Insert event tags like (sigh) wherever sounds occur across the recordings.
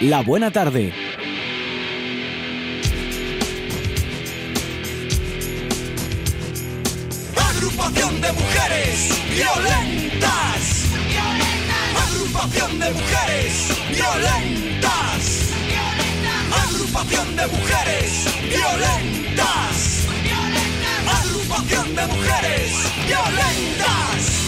La buena tarde. Agrupación de mujeres violentas. Agrupación de mujeres violentas. Agrupación de mujeres violentas. Agrupación de mujeres violentas.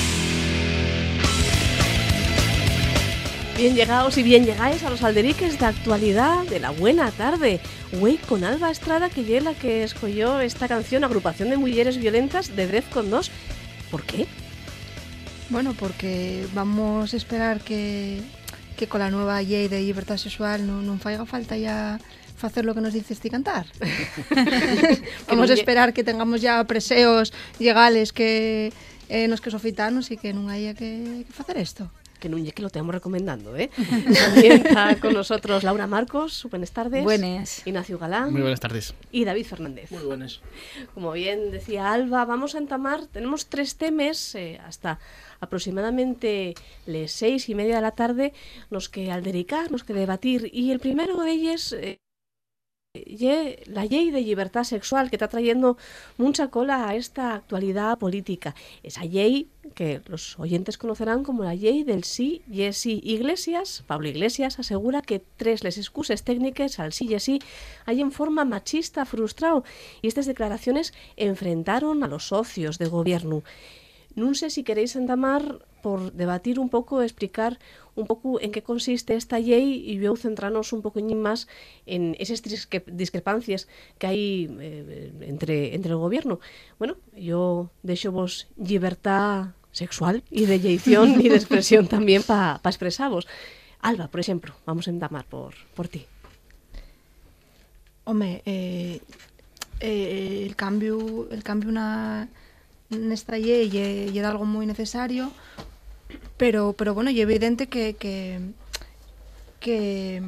Bien llegados y bien llegáis a los alderiques de actualidad de la buena tarde. Güey, con Alba Estrada, que es la que escogió esta canción, Agrupación de Mujeres Violentas, de Defcon 2. ¿Por qué? Bueno, porque vamos a esperar que, que con la nueva ley de libertad sexual non, non faiga falta ya facer lo que nos dices ti cantar. (laughs) vamos a esperar que tengamos ya preseos legales que eh, nos que sofitanos e que non haya que, que facer isto. Que no que lo tenemos recomendando, ¿eh? (laughs) También está con nosotros Laura Marcos, buenas tardes. Buenas. Ignacio Galán. Muy buenas tardes. Y David Fernández. Muy buenas. Como bien decía Alba, vamos a entamar, tenemos tres temas eh, hasta aproximadamente las seis y media de la tarde, nos que aldericar, nos que debatir, y el primero de ellos eh, la ley de libertad sexual que está trayendo mucha cola a esta actualidad política. Esa ley que los oyentes conocerán como la ley del sí y sí. Iglesias, Pablo Iglesias, asegura que tres les excuses técnicas al sí y sí hay en forma machista frustrado y estas declaraciones enfrentaron a los socios de gobierno. No sé si queréis entamar por debatir un poco, explicar un poco en qué consiste esta ley y luego centrarnos un poquín más en esas discre- discrepancias que hay eh, entre, entre el gobierno. Bueno, yo dejo vos libertad sexual y de yeición y de expresión también para pa expresaros. Alba, por ejemplo, vamos a entamar por, por ti. Home, eh, eh, el cambio el cambio na nesta lei é, é algo moi necesario pero pero bueno, é evidente que que que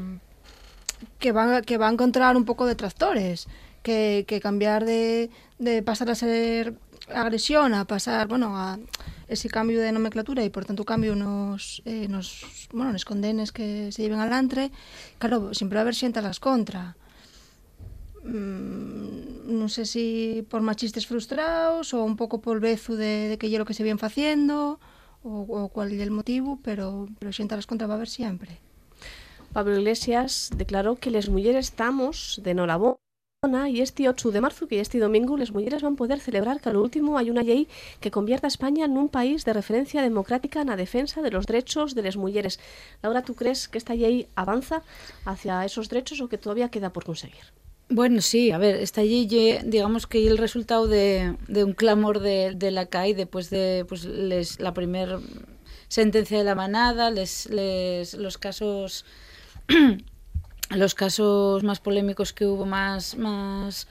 que van que va a encontrar un pouco de tractores que, que cambiar de, de pasar a ser agresión a pasar, bueno, a ese cambio de nomenclatura e por tanto cambio nos, eh, nos, bueno, nos condenes que se lleven alantre claro, sempre va a haber a las contra. Mm, non sei se por machistes frustrados ou un pouco por de, de que lle lo que se viene facendo ou cual é el motivo, pero, pero xente a las contra va a haber sempre. Pablo Iglesias declaró que las mujeres estamos de enhorabuena y este 8 de marzo, que este domingo, las mujeres van a poder celebrar que al último hay una ley que convierta a España en un país de referencia democrática en la defensa de los derechos de las mujeres. Laura, ¿tú crees que esta ley avanza hacia esos derechos o que todavía queda por conseguir? Bueno, sí, a ver, esta allí, digamos que el resultado de, un clamor de, la CAI después de pues, les, la primera sentencia de la manada, les, les, los casos (clears throat) los casos más polémicos que hubo más, más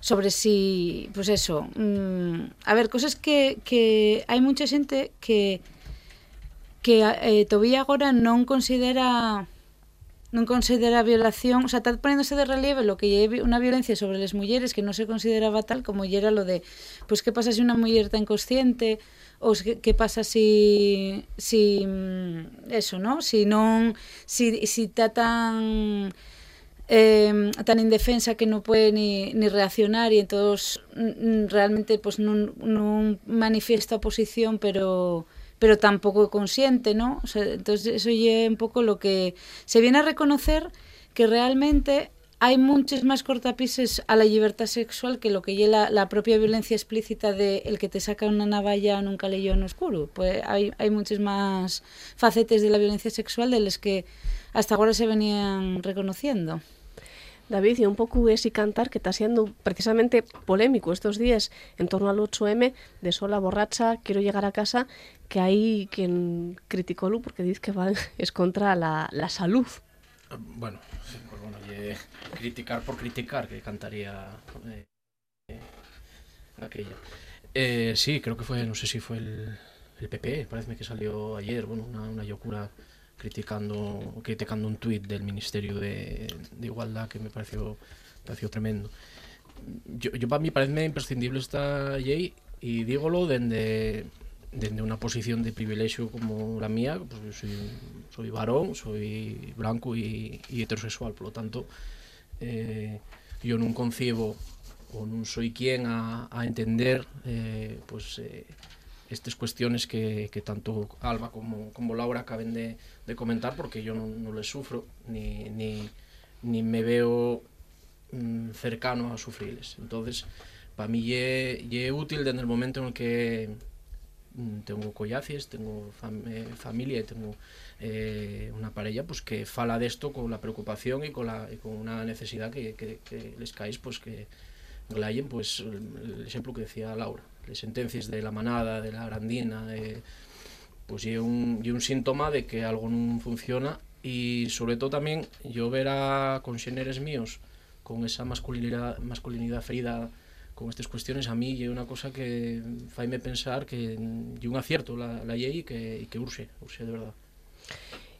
sobre si, pues eso, mm, a ver, cosas que, que hai mucha xente que que eh, todavía agora non considera non considera violación, o sea, está poniéndose de relieve lo que é una violencia sobre las mujeres que no se consideraba tal como era lo de, pues qué pasa si una mujer está inconsciente se- qué pasa si si mm, eso, ¿no? Si non si si está tan eh, tan indefensa que no puede ni, ni reaccionar y entonces mm, mm, realmente pues non manifiesta oposición pero pero tampoco consciente, ¿no? O sea, entonces eso ya un poco lo que se viene a reconocer que realmente hay muchos más cortapises a la libertad sexual que lo que lleva la, propia violencia explícita de el que te saca una navalla en un calellón oscuro. Pues hay, hay muchos más facetes de la violencia sexual de los que hasta ahora se venían reconociendo. David, y un poco ese cantar que está siendo precisamente polémico estos días en torno al 8M de sola borracha, quiero llegar a casa, que hay quien criticó lo porque dice que va, (laughs) es contra la, la salud. Ah, Bueno, pues lle criticar por criticar, que cantaría eh, eh, aquella. Eh, sí, creo que fue, no sé si fue el, el PP, parece que salió ayer, bueno, una, una locura criticando criticando un tuit del Ministerio de, de Igualdad que me pareció, pareció tremendo. Yo, yo para mí parece imprescindible esta ley y dígolo desde dende una posición de privilegio como la mía, pues yo soy, soy varón, soy blanco y, y heterosexual, por lo tanto eh, yo non concibo o non soy quien a, a entender eh, pues, eh, estas cuestiones que, que tanto Alba como, como Laura acaben de, de comentar porque yo no, no les sufro ni, ni, ni me veo mm, cercano a sufrirles. Entonces, para mí es útil desde el momento en el que mm, tengo collaces, tengo eh, familia y tengo eh, una pareja pues que fala de esto con la preocupación y con, la, con una necesidad que, que, les caes pues que glayen pues el ejemplo que decía Laura les sentencias de la manada, de la grandina, de, pues y un, y un síntoma de que algo non funciona e sobre todo tamén yo ver a conxeneres míos con esa masculinidade, masculinidade ferida con estas cuestiones a mí é unha cosa que faime pensar que é un acierto la, la llei que, que urxe, urxe de verdade.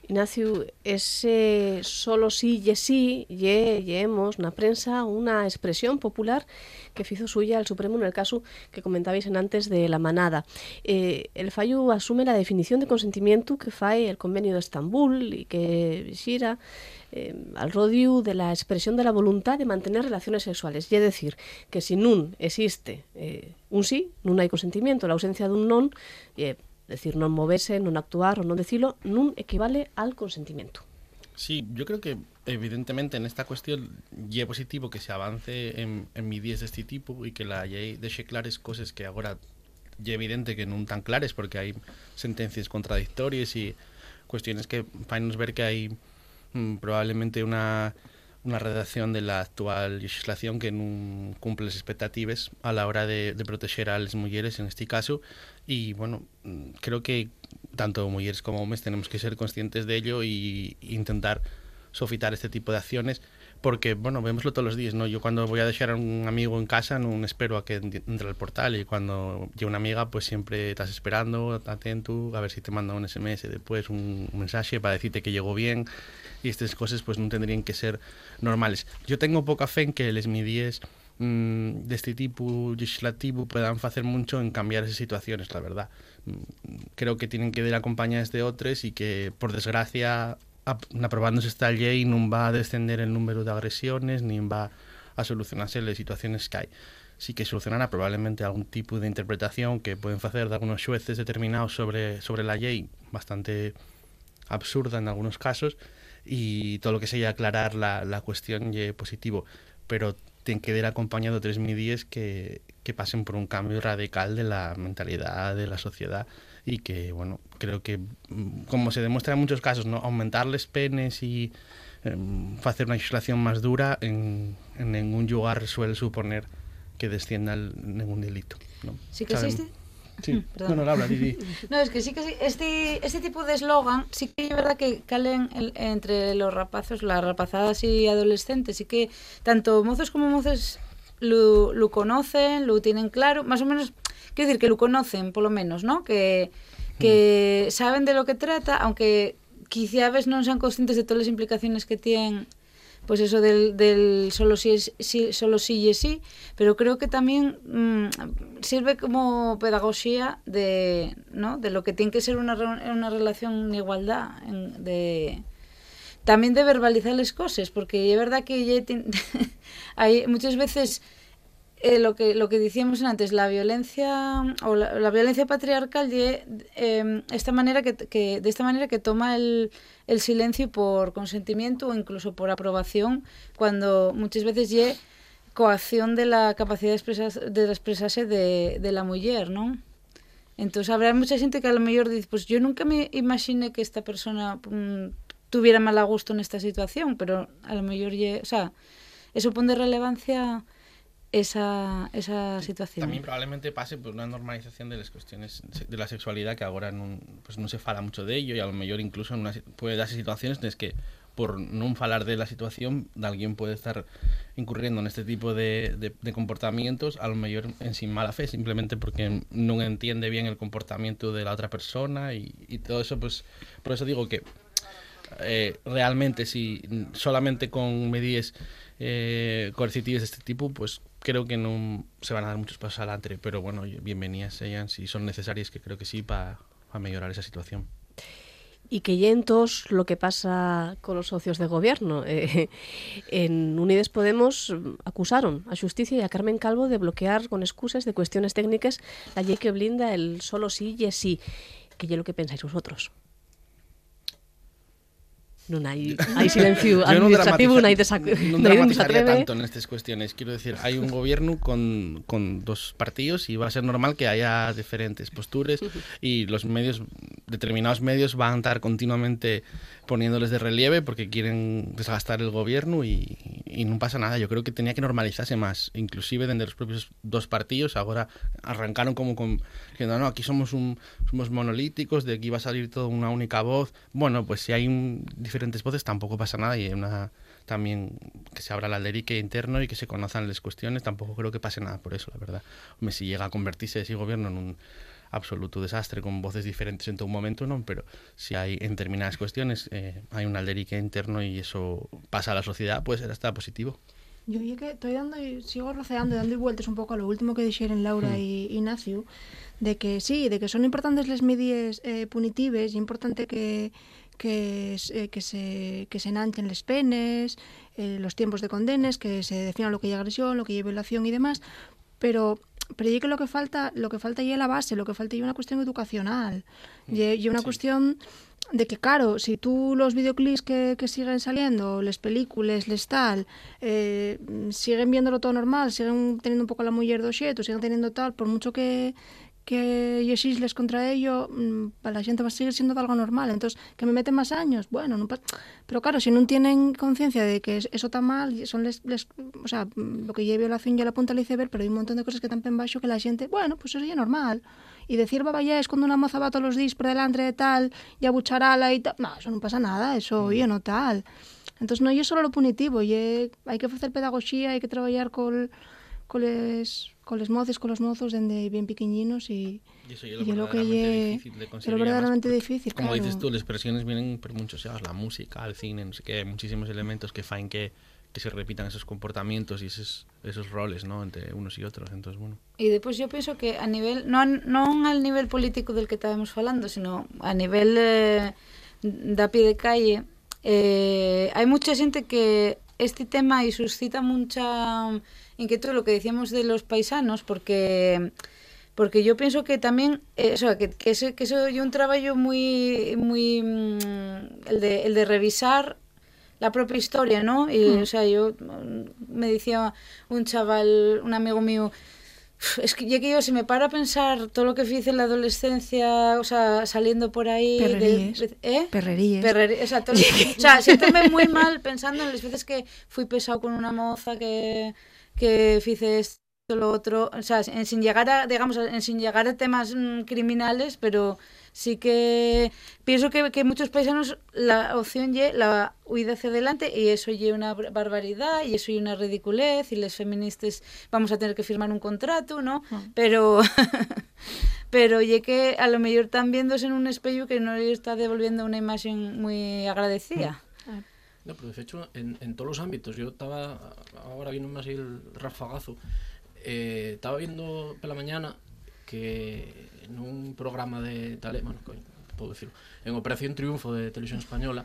Ignacio, ese solo sí y sí, ye, lleemos na prensa unha expresión popular que fizo suya al Supremo en el caso que comentabais en antes de la manada. Eh, el fallo asume la definición de consentimiento que fai el convenio de Estambul y que xira eh, al rodio de la expresión de la voluntad de mantener relaciones sexuales. Y es decir, que si nun existe eh, un sí, nun hai consentimiento, la ausencia dun non, eh, decir, non moverse, non actuar ou non decirlo, nun equivale al consentimiento. Sí, yo creo que evidentemente en esta cuestión ya es positivo que se avance en, en medidas de este tipo y que la ley deje claras cosas que ahora ya evidente que no tan claras porque hay sentencias contradictorias y cuestiones que nos ver que hay mm, probablemente una una redacción de la actual legislación que non cumple as expectativas a la hora de, proteger a las mujeres en este caso. Y bueno, creo que tanto mujeres como hombres tenemos que ser conscientes de ello y intentar sofitar este tipo de acciones porque, bueno, vemoslo todos los días, ¿no? Yo cuando voy a dejar a un amigo en casa no espero a que entre al portal y cuando llega una amiga pues siempre estás esperando, atento, a ver si te manda un SMS después, un, mensaje para decirte que llegó bien y estas cosas pues no tendrían que ser normales. Yo tengo poca fe en que les midies mmm, de este tipo legislativo puedan hacer mucho en cambiar esas situaciones, la verdad. Mm, creo que tienen que ir acompañadas de otras y que, por desgracia, aprobándose esta ley non va a descender el número de agresiones ni va a solucionarse las situaciones que hay. Sí que solucionará probablemente algún tipo de interpretación que pueden hacer de algunos jueces determinados sobre, sobre la ley bastante absurda en algunos casos y todo lo que sea aclarar la, la cuestión es positivo, pero tiene que ir acompañado de tres medidas que, que pasen por un cambio radical de la mentalidad de la sociedad y que, bueno, creo que, mm, como se demuestra en muchos casos, ¿no? aumentarles penes y eh, hacer una legislación más dura en, en ningún lugar suele suponer que descienda el, ningún delito. ¿no? Sí que Saben- existe. Sí, (laughs) Perdón. no, no, habla, di, di. (laughs) No, es que sí que sí, este, este tipo de eslogan sí que es verdad que calen el- entre los rapazos, las rapazadas y adolescentes, sí que tanto mozos como mozas lo, lo conocen, lo tienen claro, más o menos, quiero decir que lo conocen, por lo menos, ¿no? Que, que saben de lo que trata, aunque quizá a veces no sean conscientes de todas las implicaciones que tienen pues eso del, del solo sí, es, sí, solo sí y es sí, pero creo que también mm, sirve como pedagogía de, ¿no? de lo que tiene que ser una, una relación en igualdad, en- de también de verbalizar las cosas, porque es verdad que (laughs) hay muchas veces eh, lo que lo que decíamos antes, la violencia o la, violencia patriarcal ye, eh, esta manera que, de esta manera que toma el, el silencio por consentimiento o incluso por aprobación, cuando muchas veces ye coacción de la capacidad de, expresar, de expresarse de, de la mujer, ¿no? Entonces habrá mucha gente que a lo mejor dice, pues yo nunca me imaginé que esta persona mm, tuviera mal a gusto en esta situación, pero a lo mejor, ye- o sea, eso pone de relevancia esa, esa situación. También probablemente pase por una normalización de las cuestiones de la sexualidad que ahora no, pues no se fala mucho de ello y a lo mejor incluso en una puede darse situaciones en las que por no falar de la situación alguien puede estar incurriendo en este tipo de, de, de comportamientos a lo mejor en sin mala fe simplemente porque no entiende bien el comportamiento de la otra persona y, y todo eso pues por eso digo que eh, realmente si solamente con medidas eh, coercitivas de este tipo, pues creo que no se van a dar muchos pasos adelante, pero bueno, bienvenidas sean si son necesarias, que creo que sí, para mejorar esa situación. y que yentos lo que pasa con los socios de gobierno. Eh, (laughs) en Unides Podemos acusaron a Justicia y a Carmen Calvo de bloquear con excusas de cuestiones técnicas la ley que blinda el solo sí y es sí. Que es lo que pensáis vosotros. Non hai, hai silencio administrativo, non hai, desac... non dramatizaría tanto en estas cuestiones. Quiero decir, hay un gobierno con, con dos partidos y va a ser normal que haya diferentes posturas y los medios, determinados medios van a estar continuamente poniéndoles de relieve porque quieren desgastar el gobierno y, y no pasa nada. Yo creo que tenía que normalizarse más, inclusive desde los propios dos partidos. Ahora arrancaron como con diciendo, no, aquí somos un, somos monolíticos, de aquí va a salir toda una única voz. Bueno, pues si hay diferentes voces tampoco pasa nada y hay una también que se abra la lerique interno y que se conozcan las cuestiones, tampoco creo que pase nada por eso, la verdad. Hombre, si llega a convertirse ese gobierno en un absoluto desastre con voces diferentes en todo momento, no, pero si hay en determinadas cuestiones eh, hay un alderique interno y eso pasa a la sociedad, puede ser hasta positivo. Yo oye que estoy dando sigo roceando y dando vueltas un poco a lo último que dijeron Laura Hmm. y Ignacio de que sí, de que son importantes las medidas eh, punitives, y importante que que, eh, que se que se enanchen les penes, eh, los tiempos de condenes, que se defina lo que es agresión, lo que es violación y demás, pero pero yo que lo que falta, lo que falta ya la base, lo que falta ya una cuestión educacional, y, y una cuestión de que, claro, si tú los videoclips que, que siguen saliendo, las películas, les tal, eh, siguen viéndolo todo normal, siguen teniendo un poco la mujer xeto, siguen teniendo tal, por mucho que que les contra ello, mm, para la gente va a seguir siendo algo normal. Entonces, que me meten más años, bueno, no pero claro, si no tienen conciencia de que es- eso está mal, son les, les- o sea, mm, lo que lleve violación ya la punta al iceberg, pero hay un montón de cosas que están en baixo que la gente, bueno, pues eso ya es normal. Y decir babayés cuando una moza va todos los días por delante de tal y abucharala y tal, no, eso no pasa nada, eso, oye, no tal. Entonces, no es solo lo punitivo, ye, hay que hacer pedagogía, hay que trabajar con con les, coles moces, colos mozos dende bien pequeñinos e y lo que lle é lo verdaderamente difícil, como claro. dices tú, as expresiones vienen por muchos lados, la música, el cine, no sé qué, muchísimos elementos que faen que que se repitan esos comportamientos y esos, esos roles ¿no? entre unos y otros. Entonces, bueno. E depois eu penso que a nivel, non, non al nivel político del que estábamos falando, sino a nivel eh, da pie de calle, eh, hai mucha xente que este tema e suscita mucha inquietud lo que decíamos de los paisanos porque porque yo pienso que también eh, o sea, que, que, ese, que eso es un trabajo muy muy mm, el de, el de revisar la propia historia, ¿no? Y, Mm. o sea, yo mm, me decía un chaval, un amigo mío, "Uf, es que ya que yo se me para a pensar todo lo que hice en la adolescencia, o sea, saliendo por ahí... de- Perreríes. de- ¿Eh? Perreríes. (laughs) O sea, siéntome muy mal pensando en las veces que fui pesado con una moza que, que hice esto, lo otro, o sea, en- sin llegar a, digamos, en- sin llegar a temas mm, criminales, pero sí que pienso que, que muchos paisanos la opción y la huida hacia adelante y eso y una bar- barbaridad y eso y una ridiculez y les feministas vamos a tener que firmar un contrato, ¿no? Pero (laughs) pero ye que a lo mejor están viéndose en un espejo que no le está devolviendo una imagen muy agradecida. No, pero de hecho, en, todos los ámbitos, yo estaba, ahora viendo más el rafagazo, eh, estaba viendo por la mañana que en un programa de tele, bueno, puedo decirlo, en Operación Triunfo de Televisión Española,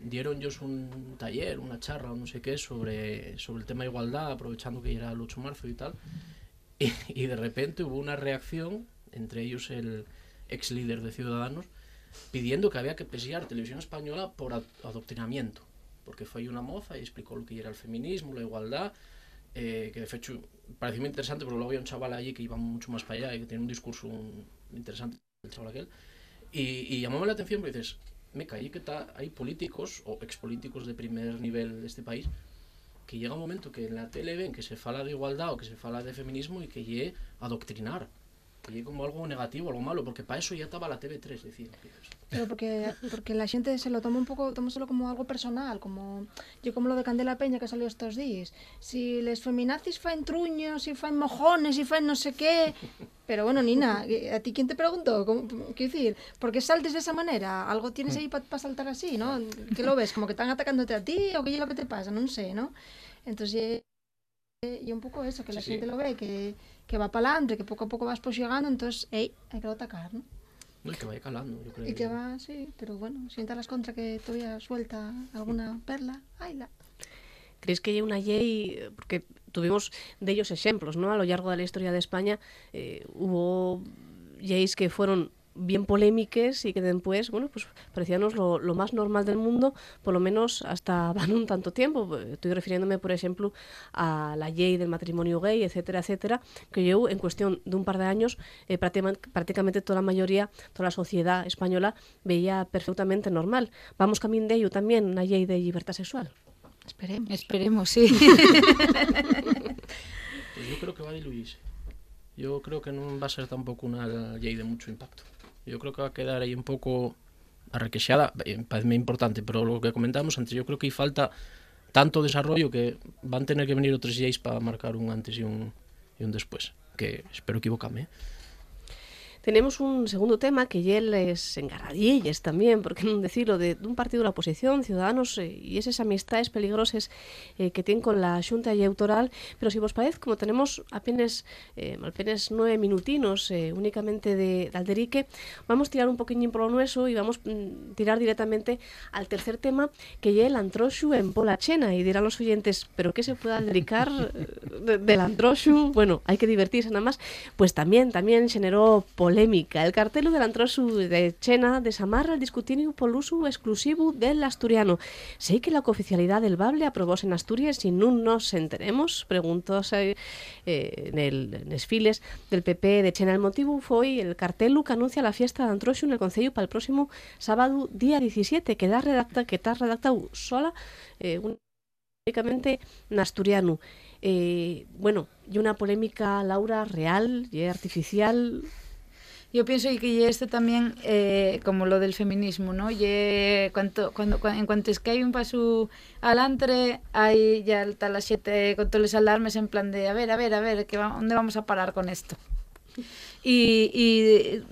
dieron ellos un taller, una charla no sé qué sobre, sobre el tema de igualdad, aprovechando que era el 8 de marzo y tal, y, de repente hubo una reacción, entre ellos el ex líder de Ciudadanos, pidiendo que había que pesear Televisión Española por ad- adoctrinamiento, porque foi unha moza e explicou o que era o feminismo, a igualdad, eh, que de fecho pareceu interesante, porque logo había un chaval allí que iba mucho máis para allá e que tiene un discurso un, interesante, el chaval aquel, e, e llamou a atención porque dices, me caí que tá, hay políticos ou expolíticos de primer nivel deste país que llega un momento que en la tele ven que se fala de igualdad o que se fala de feminismo y que llegue a adoctrinar, que llegue como algo negativo, algo malo, porque para eso ya estaba la TV3, decir, Pero porque, porque la gente se lo toma un poco, tómaselo como algo personal, como yo como lo de Candela Peña que salió estos días. Si les feminazis faen truños, si faen mojones, si faen no sé qué. Pero bueno, Nina, eh, ¿a ti quién te preguntó? ¿Cómo- Quiero decir, ¿por qué saltes de esa manera? ¿Algo tienes ahí para saltar así, no? ¿Qué lo ves? ¿Como que están atacándote a ti o qué es lo que te pasa? No sé, ¿no? Entonces, y un pouco eso, que la Sí, sí. xente lo ve, que, que va para adelante, que pouco a pouco vas poxegando, entonces, ei, hai que atacar, ¿no? No, y que vaya calando, yo creo. Y que va, sí, pero bueno, sienta las contra que todavía suelta alguna perla, la ¿Crees que hay una ley? Porque tuvimos de ellos ejemplos, ¿no? A lo largo de la historia de España eh, hubo leyes que fueron bien polémicas y que después, bueno, pues parecíanos lo, lo más normal del mundo, por lo menos hasta (laughs) van un tanto tiempo. Estoy refiriéndome, por ejemplo, a la ley del matrimonio gay, etcétera, etcétera, que yo en cuestión de un par de años eh, prácticamente, prácticamente toda la mayoría, toda la sociedad española veía perfectamente normal. Vamos camino de ello también, una ley de libertad sexual. Esperemos. Esperemos, sí. (laughs) Pues yo creo que va a diluirse. Yo creo que no va a ser tampoco una ley de mucho impacto. eu creo que va a quedar aí un pouco arrequexada, eh, parece importante, pero lo que comentamos antes, yo creo que aí falta tanto desarrollo que van tener que venir outros DJs para marcar un antes e un, e un despois, que espero equivocarme, eh? Tenemos un segundo tema que ya les engarradilles también, por qué no decirlo, de, de un partido de la oposición, Ciudadanos, eh, y esas amistades peligrosas eh, que tienen con la Xunta y. Pero si vos parece, como tenemos apenas, eh, apenas nueve minutinos eh, únicamente de, de Alderique, vamos a tirar un poquillo por lo nuestro y vamos a tirar directamente al tercer tema, que ya el antroxu en Pola Chena. Y dirán los oyentes, ¿pero qué se puede aldericar eh, de- del antroxu? Bueno, hay que divertirse nada más. Pues también, también generó polémica. El cartelo del antroxu de Chena desamarra el discutinio por uso exclusivo del asturiano. ¿Sei que la cooficialidad del Bable aprobóse en Asturias y no nos enteremos? Preguntó eh, en el en desfiles del PP de Chena. El motivo fue el cartelo que anuncia la fiesta de antroxu en el Concello para el próximo sábado día 17, que da redacta, que está redactado sola eh, únicamente en asturiano. Eh, bueno, y una polémica, Laura, real y artificial. Yo pienso que ye este también, eh, como lo del feminismo, ¿no? Ye, cuanto, cuando, cua- en cuanto es que hay un paso adelante, hay ya está la siete con todos los alarmes en plan de, a ver, a ver, a ver, ¿qué va- ¿dónde vamos a parar con esto? Y, y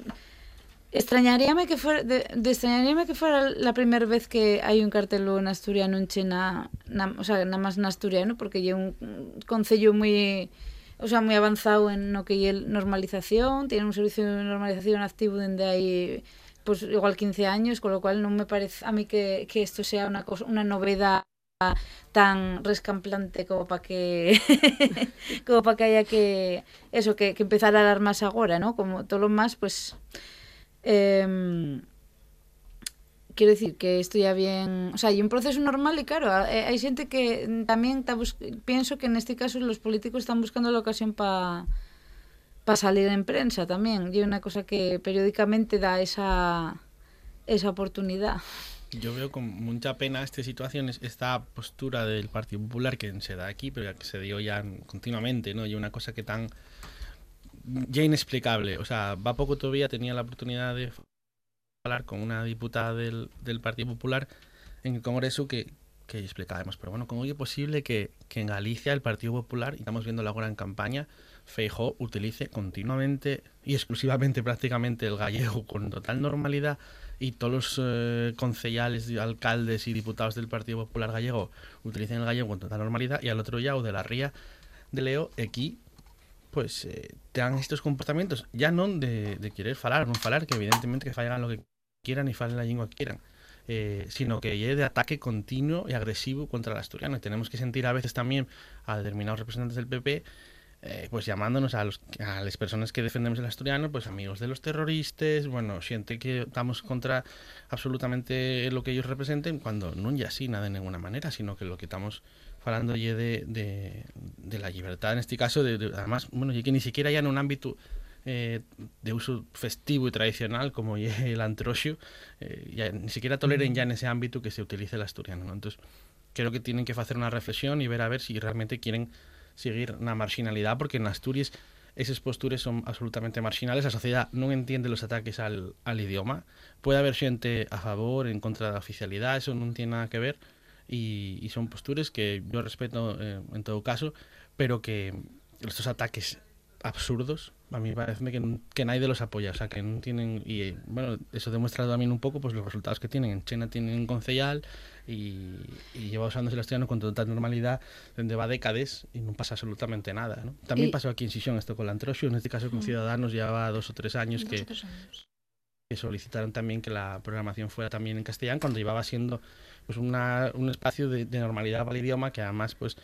extrañaríame que fuera, de, de extrañaríame que fuera la primera vez que hay un cartel en asturiano en China, na- o sea, nada más en asturiano, porque un un concello muy o sea, muy avanzado en lo que es normalización, tiene un servicio de normalización activo desde ahí pues igual 15 años, con lo cual no me parece a mí que, que esto sea una cosa, una novedad tan rescamplante como para que (laughs) como para que haya que eso que, que empezar a dar más ahora, ¿no? Como todo lo más, pues em, quiero decir que esto ya bien, o sea, hay un proceso normal y claro, eh, hay gente que también está bus- pienso que en este caso los políticos están buscando la ocasión para para salir en prensa también, y una cosa que periódicamente da esa esa oportunidad. Yo veo con mucha pena esta situación, es- esta postura del Partido Popular que se da aquí, pero que se dio ya continuamente, ¿no? Y una cosa que tan ya inexplicable. O sea, va poco todavía tenía la oportunidad de con una diputada del, del Partido Popular en el Congreso que, que explicábamos, pero bueno, ¿cómo es posible que, que en Galicia el Partido Popular, y estamos viendo ahora en campaña, Feijó utilice continuamente y exclusivamente prácticamente el gallego con total normalidad y todos los eh, concejales, alcaldes y diputados del Partido Popular gallego utilicen el gallego con total normalidad y al otro lado de la ría de Leo aquí pues eh, te dan estos comportamientos ya non de, querer falar, non falar que evidentemente que fallan lo que quieran y falen la lengua que quieran eh, sino que llegue de ataque continuo y agresivo contra el asturiano. Y tenemos que sentir a veces también a determinados representantes del PP eh, pues llamándonos a, los, a las personas que defendemos el asturiano, pues amigos de los terroristas, bueno, siente que estamos contra absolutamente lo que ellos representen, cuando no ya así nada de ninguna manera, sino que lo que estamos hablando de, de, la libertad, en este caso, de- además, bueno, y que ni siquiera ya en un ámbito eh, de uso festivo y tradicional como (laughs) el antroxio, eh, ya, ni siquiera toleren ya en ese ámbito que se utilice el asturiano, ¿no? Entonces, creo que tienen que hacer una reflexión y ver a ver si realmente quieren seguir na marginalidad, porque en Asturias esas posturas son absolutamente marginales, a sociedad non entiende los ataques al, al idioma, puede haber xente a favor, en contra da oficialidad, eso non tiene nada que ver, y, y son posturas que yo respeto eh, en todo caso, pero que estos ataques absurdos, a mí parece que, que nadie los apoya, o sea, que no tienen, y bueno, eso demuestra también un poco pues los resultados que tienen. En China tienen un concejal y, y lleva usándose el asturiano con total normalidad desde va décadas y no pasa absolutamente nada. ¿no? También Y- pasó aquí en Sisión esto con la Antrosio, en este caso con Ciudadanos llevaba dos o tres años que, Dos o tres años. que solicitaron también que la programación fuera también en castellano cuando llevaba siendo pues una, un espacio de, de normalidad para el idioma que además pues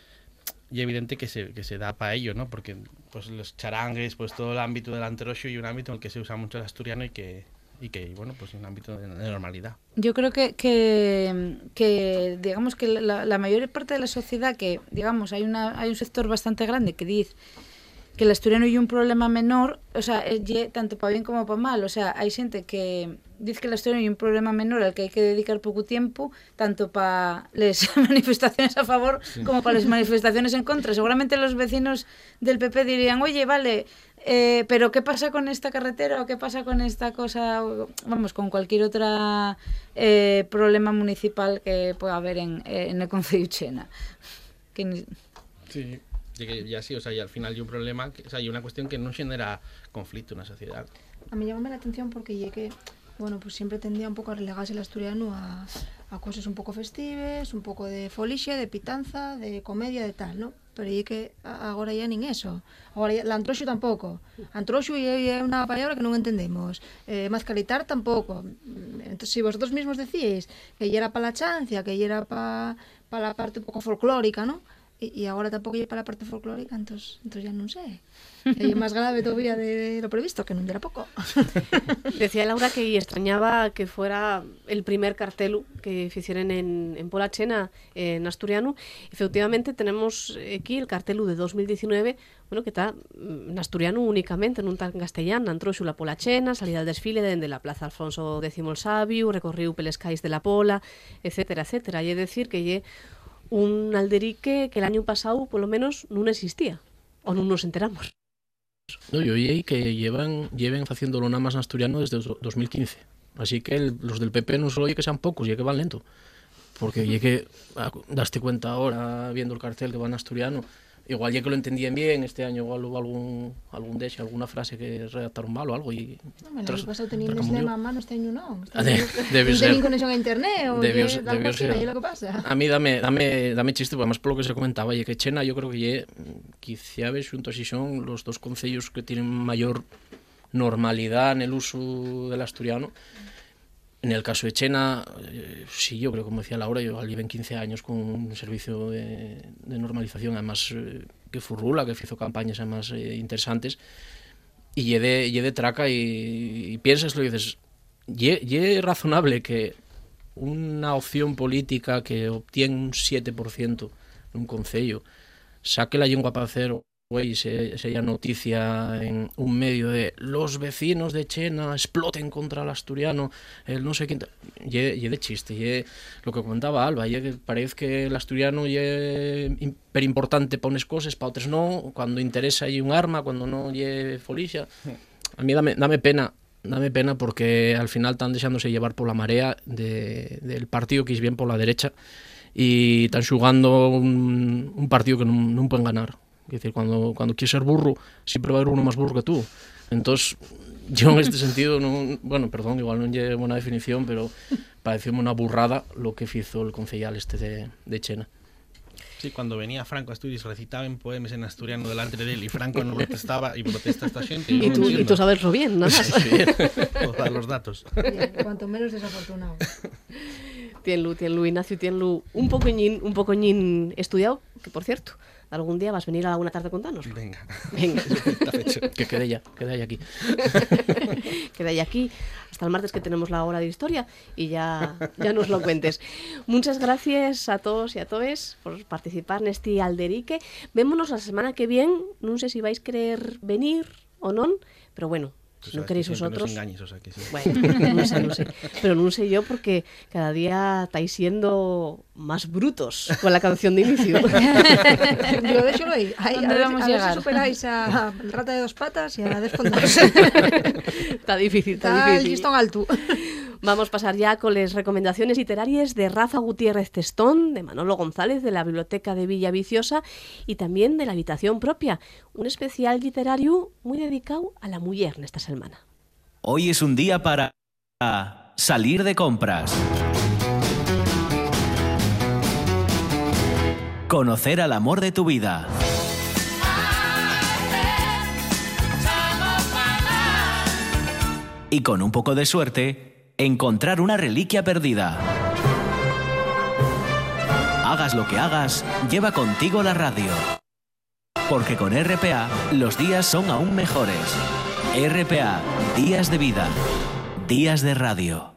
y evidente que se, que se da para ello, ¿no? Porque pues los charangues, pues todo el ámbito del anterosio y un ámbito en el que se usa mucho el asturiano y que, y que bueno, pues un ámbito de, normalidad. Yo creo que, que, que, digamos que la, mayor parte de la sociedad que, digamos, hay una hay un sector bastante grande que dice que el asturiano hay un problema menor, o sea, lle tanto para bien como para mal, o sea, hay gente que dice que el asturiano hay un problema menor al que hay que dedicar poco tiempo, tanto para las (laughs) manifestaciones a favor como para las manifestaciones en contra. Seguramente los vecinos del PP dirían, oye, vale, eh, pero ¿qué pasa con esta carretera o qué pasa con esta cosa? O, Vamos, con cualquier otro problema municipal que pueda haber en, eh, en el Concello Chena. Que ni- Sí. Y sí, o sea, y al final hay un problema, que, o sea, hay una cuestión que no genera conflicto en la sociedad. A mí llamame la atención porque llegué, bueno, pues siempre tendía un poco a relegarse el asturiano a, a cosas un poco festives, un poco de folixe, de pitanza, de comedia, de tal, ¿no? Pero é que agora ya nin eso. Agora ya, antroxo tampouco. Antroxo é é unha palabra que non entendemos. Eh, mascalitar tampouco. Entonces, si vosotros mismos decíais que ya era para la chancia, que ya era para pa la parte un pouco folclórica, ¿no? E, e agora tampouco é para parte folclórica, entonces, entonces ya non sei. E máis grave todavía de, lo previsto, que non era pouco. (laughs) Decía Laura que lle extrañaba que fuera el primer cartel que hicieran en, en Pola Chena, en asturiano. Efectivamente, tenemos aquí el cartelu de 2019, bueno, que está mm, en asturiano únicamente, non en castellano, entró la Pola Chena, salida al desfile dende la Plaza Alfonso X el Sabio, recorriu peles cais de la Pola, etcétera, etcétera. Es decir que lle un alderique que el año pasado, por lo menos, non existía, o non nos enteramos. No, yo oí que llevan, lleven haciéndolo nada más asturiano desde el 2015. Así que los del PP no solo oye que sean pocos, oye que van lento. Porque oye que, ah, daste cuenta ahora viendo el cartel que van asturiano, igual ya que lo entendían bien, este año igual hubo algún, algún desh, alguna frase que redactaron mal o algo y... Non, me tras- pasado tenían. Neslema a mano este año non. Ah, de- (laughs) debe non ser. teñen conexión a internet ou Debió, lle ser- debió lo que pasa. A mí dame, dame, dame chiste, además por lo que se comentaba, y que Chena yo creo que lle, quizá ves junto a son los dos concellos que tienen mayor normalidad en el uso del asturiano. En el caso de Chena, eh, sí, yo creo, como decía Laura, yo lleven 15 años con un servicio de, normalización, además eh, que furrula, que hizo campañas además eh, interesantes, y lle de, traca y, y piensaslo y dices, lle, lle razonable que una opción política que obtiene un 7% en un concello saque la lengua para hacer güey, se, se haya noticia en un medio de los vecinos de Chena exploten contra el asturiano, el no sé quién. Y, y de chiste, y lo que comentaba Alba, y que parece que el asturiano es importante para unas cosas, para otras no, cuando interesa y un arma, cuando no y folicia. A mí dame, dame pena dame pena porque al final están dejándose llevar por la marea de, del partido que es bien por la derecha y están jugando un, un partido que no, no pueden ganar. Es decir, cuando, cuando quieres ser burro, siempre va a haber uno más burro que tú. Entonces, (laughs) yo en este sentido, no, bueno, perdón, igual no llevo una definición, pero pareció una burrada lo que hizo el concejal este de, de Chena. Sí, cuando venía Franco a Asturias recitaban poemas en asturiano delante de él y Franco no protestaba y protesta esta gente. Y tú, y tú sabeslo bien, nada más. Puedo dar los datos. Cuanto menos desafortunado. Tienlu, tienlu, Ignacio, tienlu un pocoñín, un pocoñín estudiado, que por cierto, algún día vas a venir a alguna tarde a contarnos. Venga. (laughs) Venga. (laughs) Que quede ya, quede ya aquí. (laughs) queda ahí aquí hasta el martes que tenemos la hora de historia y ya, ya nos lo cuentes. Muchas gracias a todos y a todas por participar en este alderique. Vémonos la semana que viene, no sé si vais a querer venir o no, pero bueno, no queréis que siempre nos vosotros... engañes, o sea que sí. Bueno, (laughs) no sé, no sé. Pero no sé yo porque cada día estáis siendo más brutos con la canción de inicio. Digo, déxolo aí. Aí, ¿Dónde a ver, vamos a llegar? si superáis a rata de dos patas e a (laughs) descontar. está difícil, está Está el difícil. listón alto. Vamos a pasar ya con las recomendaciones literarias de Rafa Gutiérrez Testón, de Manolo González, de la Biblioteca de Villa Viciosa y también de la Habitación Propia, un especial literario muy dedicado a la mujer en esta semana. Hoy es un día para salir de compras. Conocer al amor de tu vida. Y con un poco de suerte, encontrar una reliquia perdida. Hagas lo que hagas, lleva contigo la radio. Porque con RPA los días son aún mejores. RPA, días de vida, días de radio.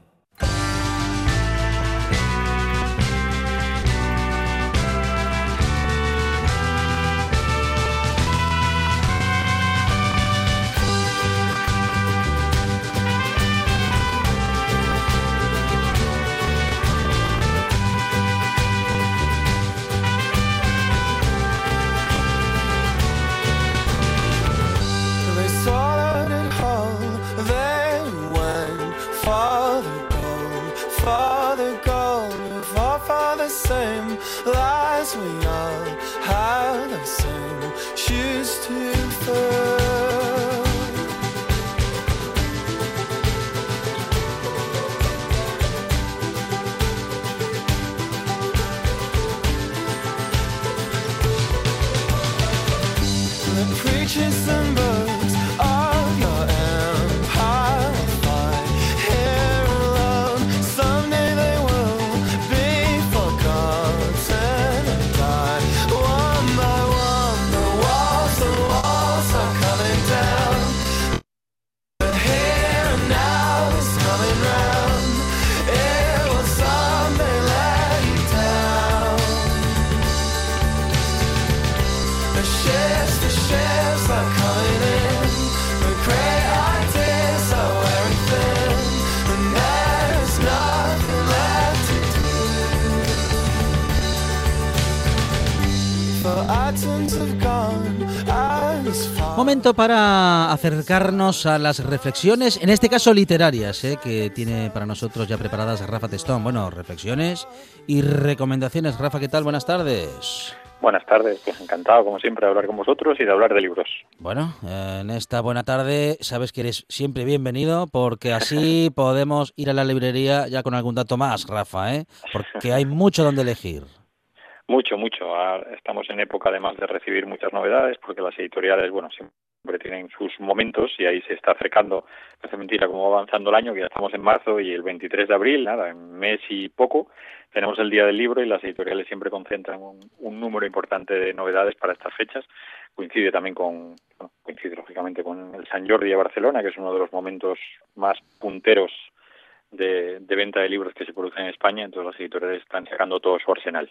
Momento para acercarnos a las reflexiones, en este caso literarias, ¿eh? que tiene para nosotros ya preparadas Rafa Testón. Bueno, reflexiones y recomendaciones. Rafa, ¿qué tal? Buenas tardes. Buenas tardes, pues encantado como siempre de hablar con vosotros y de hablar de libros. Bueno, en esta buena tarde sabes que eres siempre bienvenido porque así (laughs) podemos ir a la librería ya con algún dato más, Rafa, ¿eh? porque hay mucho donde elegir. Mucho, mucho. Estamos en época además de recibir muchas novedades porque las editoriales, bueno, siempre tienen sus momentos y ahí se está acercando, no hace mentira, como va avanzando el año, que ya estamos en marzo y el 23 de abril, nada, en mes y poco, tenemos el Día del Libro y las editoriales siempre concentran un, un número importante de novedades para estas fechas. Coincide también con, bueno, coincide lógicamente con el San Jordi de Barcelona, que es uno de los momentos más punteros de, de venta de libros que se producen en España, entonces las editoriales están sacando todo su arsenal.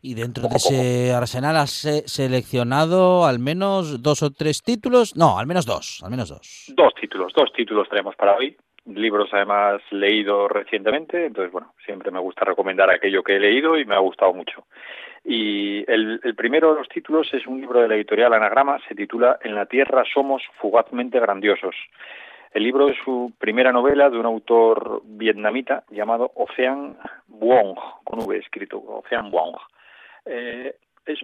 Y dentro de ese arsenal has eh, seleccionado al menos dos o tres títulos. No, al menos dos, al menos dos. Dos títulos, dos títulos tenemos para hoy. Libros además leídos recientemente, entonces bueno, siempre me gusta recomendar aquello que he leído y me ha gustado mucho. Y el, el primero de los títulos es un libro de la editorial Anagrama, se titula En la Tierra somos fugazmente grandiosos. El libro es su primera novela de un autor vietnamita llamado Ocean Vuong, con V escrito, Ocean Vuong. Eh, es,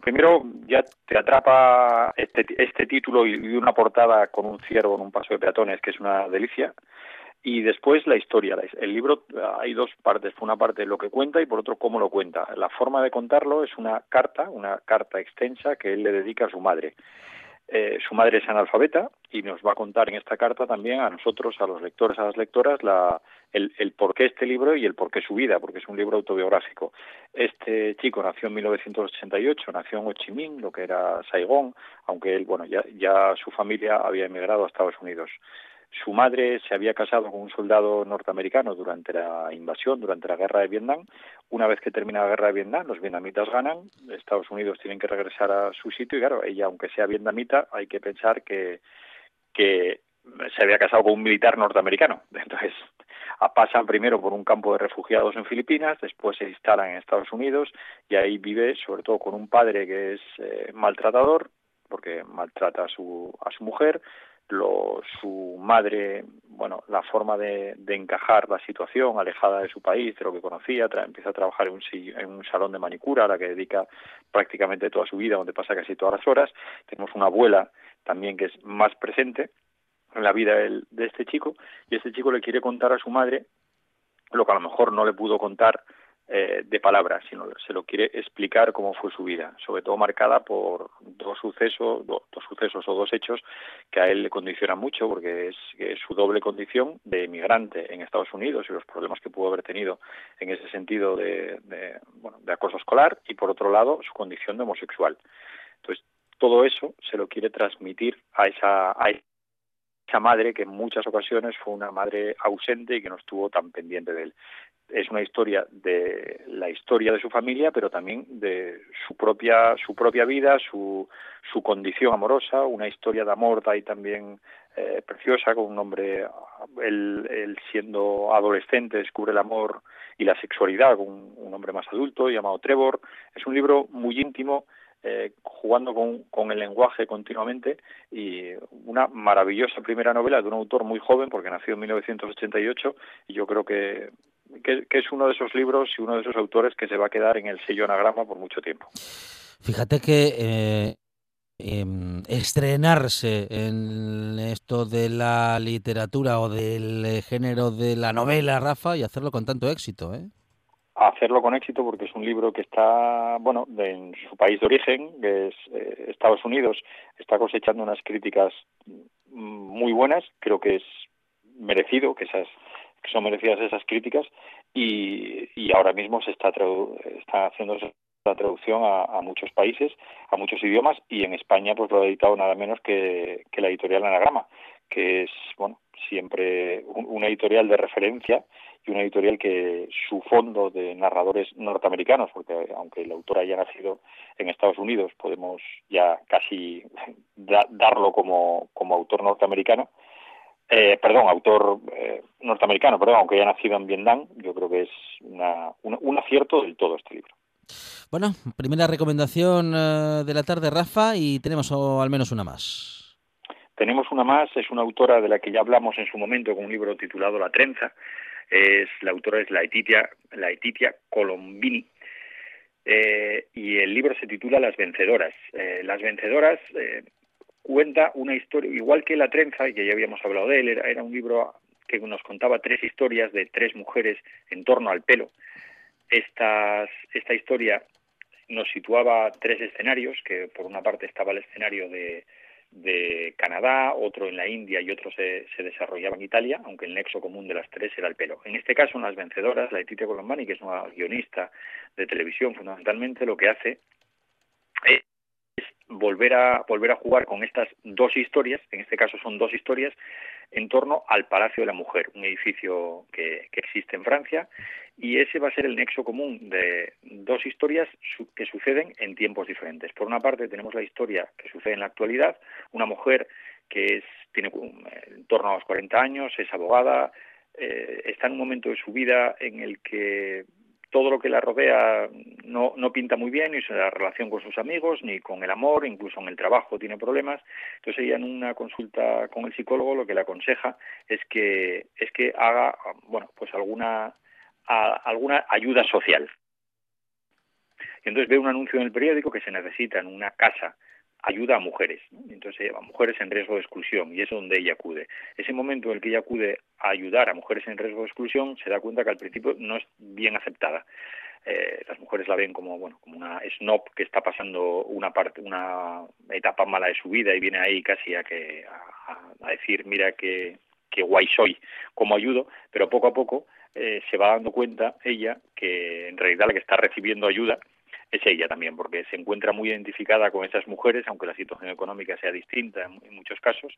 primero ya te atrapa este, este título y, una portada con un ciervo en un paso de peatones, que es una delicia. Y después la historia. El libro hay dos partes. Una parte lo que cuenta y por otro cómo lo cuenta. La forma de contarlo es una carta, una carta extensa que él le dedica a su madre. Eh, su madre es analfabeta y nos va a contar en esta carta también a nosotros, a los lectores, a las lectoras, la, el, el por qué este libro y el por qué su vida, porque es un libro autobiográfico. Este chico nació en 1988, nació en Ho Chi Minh, lo que era Saigón, aunque él, bueno, ya, ya su familia había emigrado a Estados Unidos. Su madre se había casado con un soldado norteamericano durante la invasión, durante la guerra de Vietnam. Una vez que termina la guerra de Vietnam, los vietnamitas ganan, Estados Unidos tienen que regresar a su sitio y claro, ella, aunque sea vietnamita, hay que pensar que, se había casado con un militar norteamericano. (laughs) Entonces, pasan primero por un campo de refugiados en Filipinas, después se instalan en Estados Unidos y ahí vive sobre todo con un padre que es eh, maltratador, porque maltrata a su, a su mujer, lo, su madre, bueno, la forma de, de encajar la situación, alejada de su país, de lo que conocía, tra- empieza a trabajar en un, en un salón de manicura a la que dedica prácticamente toda su vida, donde pasa casi todas las horas. Tenemos una abuela también que es más presente en la vida de este chico y este chico le quiere contar a su madre lo que a lo mejor no le pudo contar eh, de palabras, sino se lo quiere explicar cómo fue su vida, sobre todo marcada por dos sucesos, do- dos sucesos o dos hechos que a él le condicionan mucho, porque es, es su doble condición de emigrante en Estados Unidos y los problemas que pudo haber tenido en ese sentido de, de, bueno, de acoso escolar, y por otro lado su condición de homosexual. Entonces, todo eso se lo quiere transmitir a esa, a esa madre que en muchas ocasiones fue una madre ausente y que no estuvo tan pendiente de él es una historia de la historia de su familia, pero también de su propia su propia vida, su su condición amorosa, una historia de amor de ahí también eh, preciosa con un hombre él, él siendo adolescente descubre el amor y la sexualidad con un, hombre más adulto llamado Trevor. Es un libro muy íntimo eh, jugando con, con el lenguaje continuamente y una maravillosa primera novela de un autor muy joven porque nació en 1988 y yo creo que que, que, es uno de esos libros y uno de esos autores que se va a quedar en el sello anagrama por mucho tiempo. Fíjate que eh, eh, estrenarse en esto de la literatura o del género de la novela, Rafa, y hacerlo con tanto éxito, ¿eh? Hacerlo con éxito porque es un libro que está, bueno, de, en su país de origen, que es eh, Estados Unidos, está cosechando unas críticas muy buenas, creo que es merecido que esas que son merecidas esas críticas y, y ahora mismo se está, está haciendo la traducción a, muchos países, a muchos idiomas y en España pues lo ha editado nada menos que, que la editorial Anagrama, que es bueno siempre un, una editorial de referencia y una editorial que su fondo de narradores norteamericanos, porque aunque el autor haya nacido en Estados Unidos, podemos ya casi da, darlo como, como autor norteamericano, eh, perdón, autor eh, norteamericano, perdón, aunque haya nacido en Vietnam, yo creo que es una, un, un, acierto del todo este libro. Bueno, primera recomendación uh, de la tarde, Rafa, y tenemos al menos una más. Tenemos una más, es una autora de la que ya hablamos en su momento con un libro titulado La trenza. Es, la autora es Laetitia, Laetitia Colombini. Eh, y el libro se titula Las vencedoras. Eh, Las vencedoras cuenta una historia, igual que La trenza, que ya habíamos hablado de él, era, era, un libro que nos contaba tres historias de tres mujeres en torno al pelo. Estas, esta historia nos situaba tres escenarios, que por una parte estaba el escenario de, de Canadá, otro en la India y otro se, se, desarrollaba en Italia, aunque el nexo común de las tres era el pelo. En este caso, las vencedoras, la Letitia Colombani, que es una guionista de televisión fundamentalmente, lo que hace es volver a volver a jugar con estas dos historias, en este caso son dos historias, en torno al Palacio de la Mujer, un edificio que, que existe en Francia, y ese va a ser el nexo común de dos historias que suceden en tiempos diferentes. Por una parte tenemos la historia que sucede en la actualidad, una mujer que es, tiene en torno a los 40 años, es abogada, eh, está en un momento de su vida en el que todo lo que la rodea no, no pinta muy bien, ni la relación con sus amigos, ni con el amor, incluso en el trabajo tiene problemas. Entonces ella en una consulta con el psicólogo lo que le aconseja es que, es que haga, bueno, pues alguna, alguna ayuda social. Y entonces ve un anuncio en el periódico que se necesita en una casa ayuda a mujeres, ¿no? entonces a mujeres en riesgo de exclusión y es donde ella acude. Ese momento en el que ella acude a ayudar a mujeres en riesgo de exclusión se da cuenta que al principio no es bien aceptada. Eh, las mujeres la ven como bueno como una snob que está pasando una parte una etapa mala de su vida y viene ahí casi a que a, decir mira que, que guay soy como ayudo pero poco a poco eh, se va dando cuenta ella que en realidad la que está recibiendo ayuda es ella también, porque se encuentra muy identificada con esas mujeres, aunque la situación económica sea distinta en, muchos casos,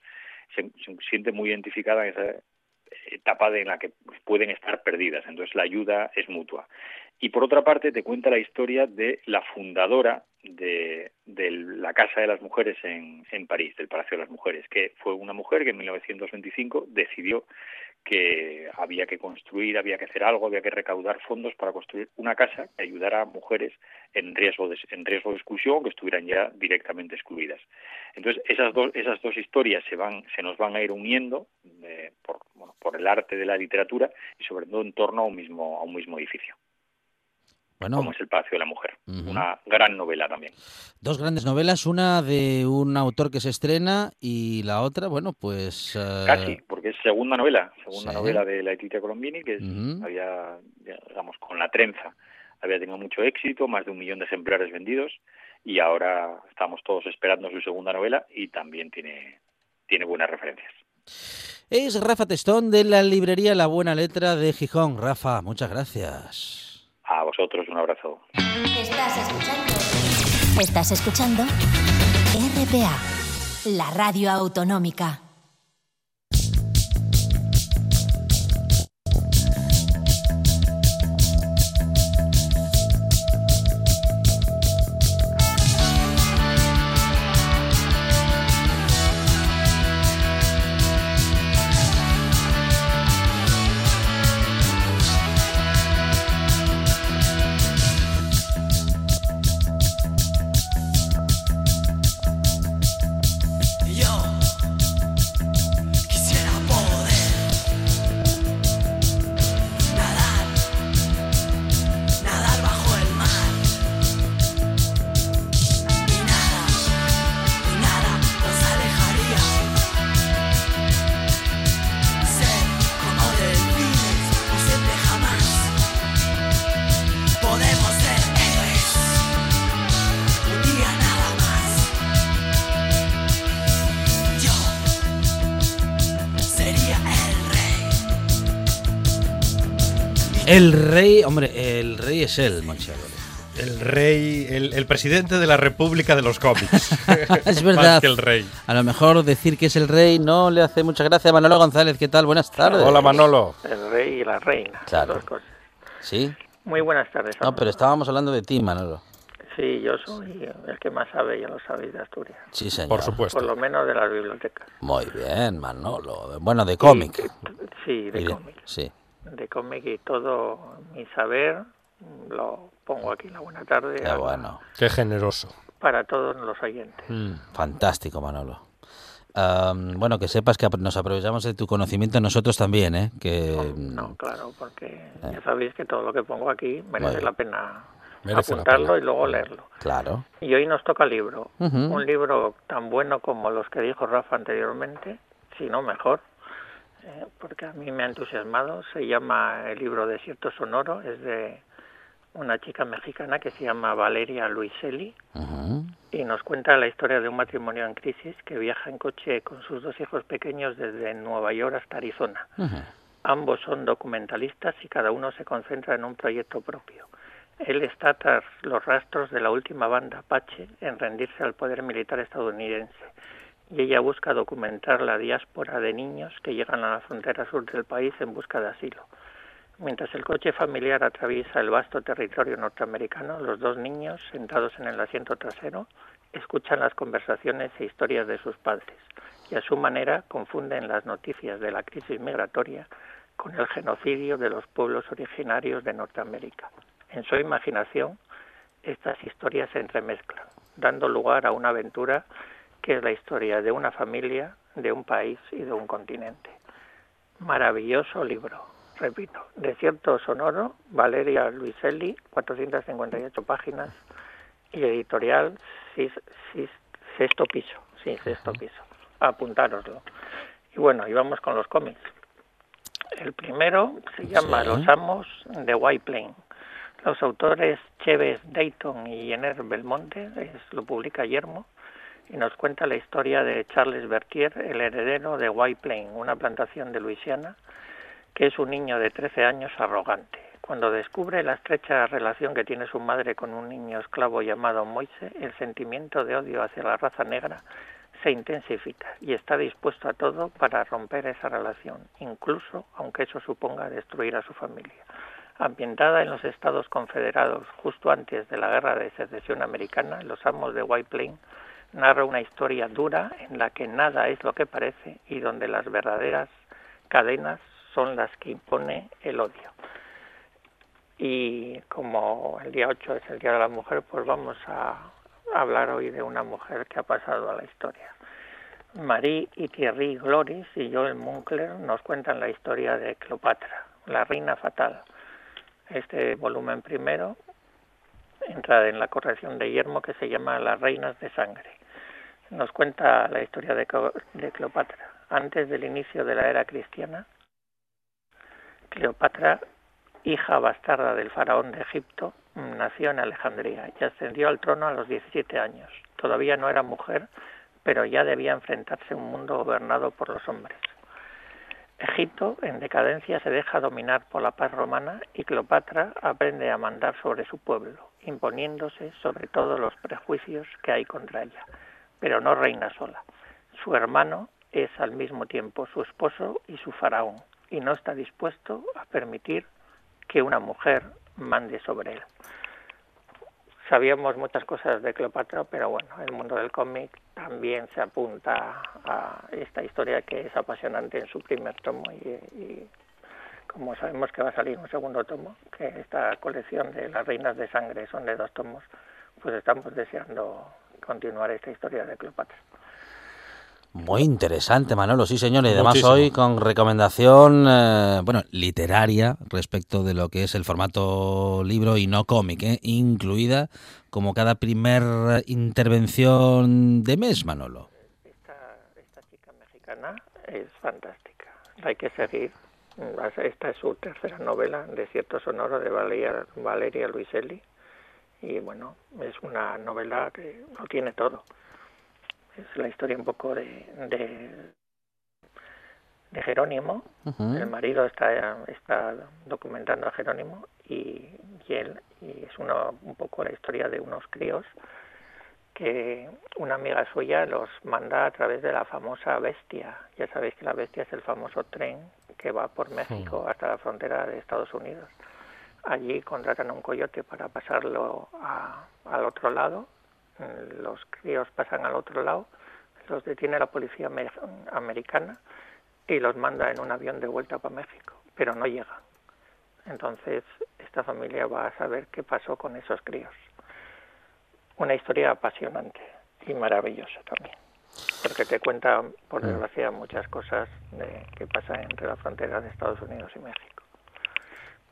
se, siente muy identificada en esa etapa de en la que pueden estar perdidas. Entonces la ayuda es mutua. Y por otra parte te cuenta la historia de la fundadora de, la Casa de las Mujeres en París, del Palacio de las Mujeres, que fue una mujer que en 1925 decidió que había que construir, había que hacer algo, había que recaudar fondos para construir una casa que ayudara a mujeres en riesgo de, en riesgo de exclusión que estuvieran ya directamente excluidas. Entonces esas dos esas dos historias se van se nos van a ir uniendo eh, por bueno, por el arte de la literatura y sobre todo en torno a un mismo a un mismo edificio Bueno, como es el Palacio de la Mujer, una gran novela también. dos grandes novelas, una de un autor que se estrena y la otra, bueno, pues... eh, Casi, porque es segunda novela, segunda Sí. novela de Letitia Colombini, que es- había, digamos, con la trenza, había tenido mucho éxito, más de un millón de ejemplares vendidos, y ahora estamos todos esperando su segunda novela y también tiene, tiene buenas referencias. Es Rafa Testón de la librería La Buena Letra de Gijón. Rafa, muchas gracias. A vosotros un abrazo. Estás escuchando. Estás escuchando RPA, la radio autonómica. Rey, hombre, el rey es él. El rey, el, el presidente de la República de los cómics. (laughs) Es verdad. Más que el rey. A lo mejor decir que es el rey no le hace mucha gracia a Manolo González. ¿Qué tal? Buenas tardes. Hola Manolo. El rey y la reina. Claro. Dos cosas. Sí. Muy buenas tardes. No, pero estábamos hablando de ti, Manolo. Sí, yo soy el que más sabe, ya lo sabéis, de Asturias. Sí, señor. Por supuesto. Por lo menos de las bibliotecas. Muy bien, Manolo. Bueno, de cómic. Sí, de Y de- cómic. Sí. De cómic y todo mi saber mm, lo pongo aquí en la buena tarde Qué bueno. Qué generoso. para todos los oyentes. Mm, fantástico, Manolo. Bueno, que sepas que ap- nos aprovechamos de tu conocimiento nosotros también, ¿eh? Que, No, claro, porque ya sabéis que todo lo que pongo aquí merece la pena Merece la apuntarlo pena. y luego leerlo. Claro. Y hoy nos toca libro. Un libro tan bueno como los que dijo Rafa anteriormente, si no mejor, eh, porque a mí me ha entusiasmado. Se llama el libro Desierto Sonoro, es de una chica mexicana que se llama Valeria Luiselli y nos cuenta la historia de un matrimonio en crisis que viaja en coche con sus dos hijos pequeños desde Nueva York hasta Arizona. Ambos son documentalistas y cada uno se concentra en un proyecto propio. Él está tras los rastros de la última banda Apache en rendirse al poder militar estadounidense y ella busca documentar la diáspora de niños que llegan a la frontera sur del país en busca de asilo. Mientras el coche familiar atraviesa el vasto territorio norteamericano, los dos niños, sentados en el asiento trasero, escuchan las conversaciones e historias de sus padres y a su manera confunden las noticias de la crisis migratoria con el genocidio de los pueblos originarios de Norteamérica. En su imaginación, estas historias se entremezclan, dando lugar a una aventura que es la historia de una familia, de un país y de un continente. Maravilloso libro, repito, Desierto Sonoro, Valeria Luiselli, 458 páginas, y editorial Sis- Sis- Sexto Piso, sí, Sexto Piso, apuntároslo. Y bueno, y vamos con los cómics. El primero se llama Sí. Los Amos de White Plain. Los autores Cheves Dayton y Jenner Belmonte, es- lo publica Yermo, y nos cuenta la historia de Charles Bertier, el heredero de White Plain, una plantación de Luisiana, que es un niño de 13 años arrogante. Cuando descubre la estrecha relación que tiene su madre con un niño esclavo llamado Moise, el sentimiento de odio hacia la raza negra se intensifica y está dispuesto a todo para romper esa relación, incluso aunque eso suponga destruir a su familia. Ambientada en los Estados Confederados justo antes de la Guerra de Secesión Americana, Los Amos de White Plain narra una historia dura en la que nada es lo que parece y donde las verdaderas cadenas son las que impone el odio. Y como el día 8 es el Día de la Mujer, pues vamos a hablar hoy de una mujer que ha pasado a la historia. Marie y Thierry Gloris y Joel Munkler nos cuentan la historia de Cleopatra, la reina fatal. Este volumen primero entra en la corrección de Guillermo que se llama Las reinas de sangre. Nos cuenta la historia de, Cleopatra. Antes del inicio de la era cristiana, Cleopatra, hija bastarda del faraón de Egipto, nació en Alejandría y ascendió al trono a los 17 años. Todavía no era mujer, pero ya debía enfrentarse a un mundo gobernado por los hombres. Egipto, en decadencia, se deja dominar por la paz romana y Cleopatra aprende a mandar sobre su pueblo, imponiéndose sobre todos los prejuicios que hay contra ella, pero no reina sola. Su hermano es al mismo tiempo su esposo y su faraón, y no está dispuesto a permitir que una mujer mande sobre él. Sabíamos muchas cosas de Cleopatra, pero bueno, el mundo del cómic también se apunta a esta historia que es apasionante en su primer tomo y, y como sabemos que va a salir un segundo tomo, que esta colección de las reinas de sangre son de dos tomos, pues estamos deseando continuar esta historia de Cleopatra. Muy interesante, Manolo, sí, señor. Y además Muchísimo. hoy con recomendación, eh, bueno, literaria respecto de lo que es el formato libro y no cómic, ¿eh? incluida como cada primer intervención de mes, Manolo. mexicana es fantástica. Hay que seguir. Esta es su tercera novela, Desierto Sonoro, de Valeria, Valeria Luiselli. Y bueno, es una novela que lo tiene todo. Es la historia un poco de, de, de Jerónimo. El marido está, está documentando a Jerónimo y, y él, y es una, un poco la historia de unos críos que una amiga suya los manda a través de la famosa Bestia. Ya sabéis que la Bestia es el famoso tren que va por México hasta la frontera de Estados Unidos. Allí contratan a un coyote para pasarlo a- al otro lado. Los críos pasan al otro lado, los detiene la policía amer- americana y los manda en un avión de vuelta para México, pero no llegan. Entonces, esta familia va a saber qué pasó con esos críos. Una historia apasionante y maravillosa también, porque te cuenta, por Mm. desgracia, muchas cosas de, que pasan entre la frontera de Estados Unidos y México.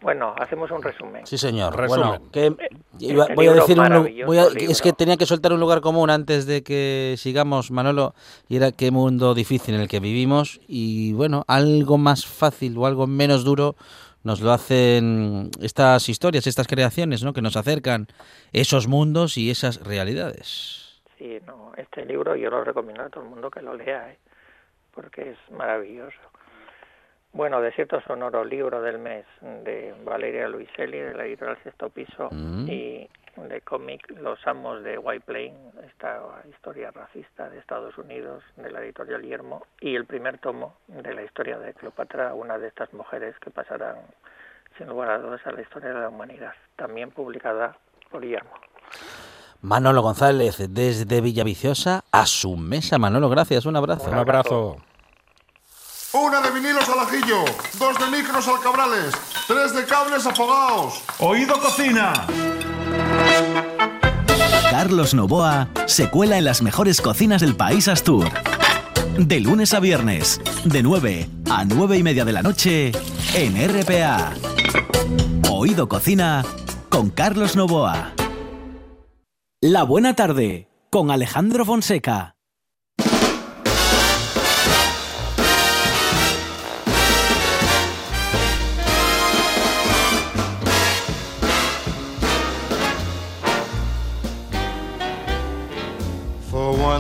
Bueno, hacemos un resumen. Sí, señor. Resumen. Bueno, que iba- Este voy a decir un voy a- es que tenía que soltar un lugar común antes de que sigamos, Manolo, y era qué mundo difícil en el que vivimos y bueno, algo más fácil o algo menos duro nos lo hacen estas historias, estas creaciones, ¿no? Que nos acercan esos mundos y esas realidades. Sí, no, este libro yo lo recomiendo a todo el mundo que lo lea, ¿eh? porque es maravilloso. Bueno, Desierto Sonoro, libro del mes de Valeria Luiselli, de la editorial Sexto Piso, Mm. y de cómic Los Amos de White Plain, esta historia racista de Estados Unidos, de la editorial Guillermo, y el primer tomo de la historia de Cleopatra, una de estas mujeres que pasarán, sin lugar a dudas, a la historia de la humanidad, también publicada por Guillermo. Manolo González, desde Villaviciosa a su mesa. Manolo, gracias, un abrazo. Un abrazo. Una de vinilos al ajillo, dos de micros al cabrales, tres de cables afogados. Oído cocina. Carlos Novoa se cuela en las mejores cocinas del país Astur. De lunes a viernes, de 9 a 9 y media de la noche, en RPA. Oído Cocina con Carlos Novoa. La buena tarde con Alejandro Fonseca.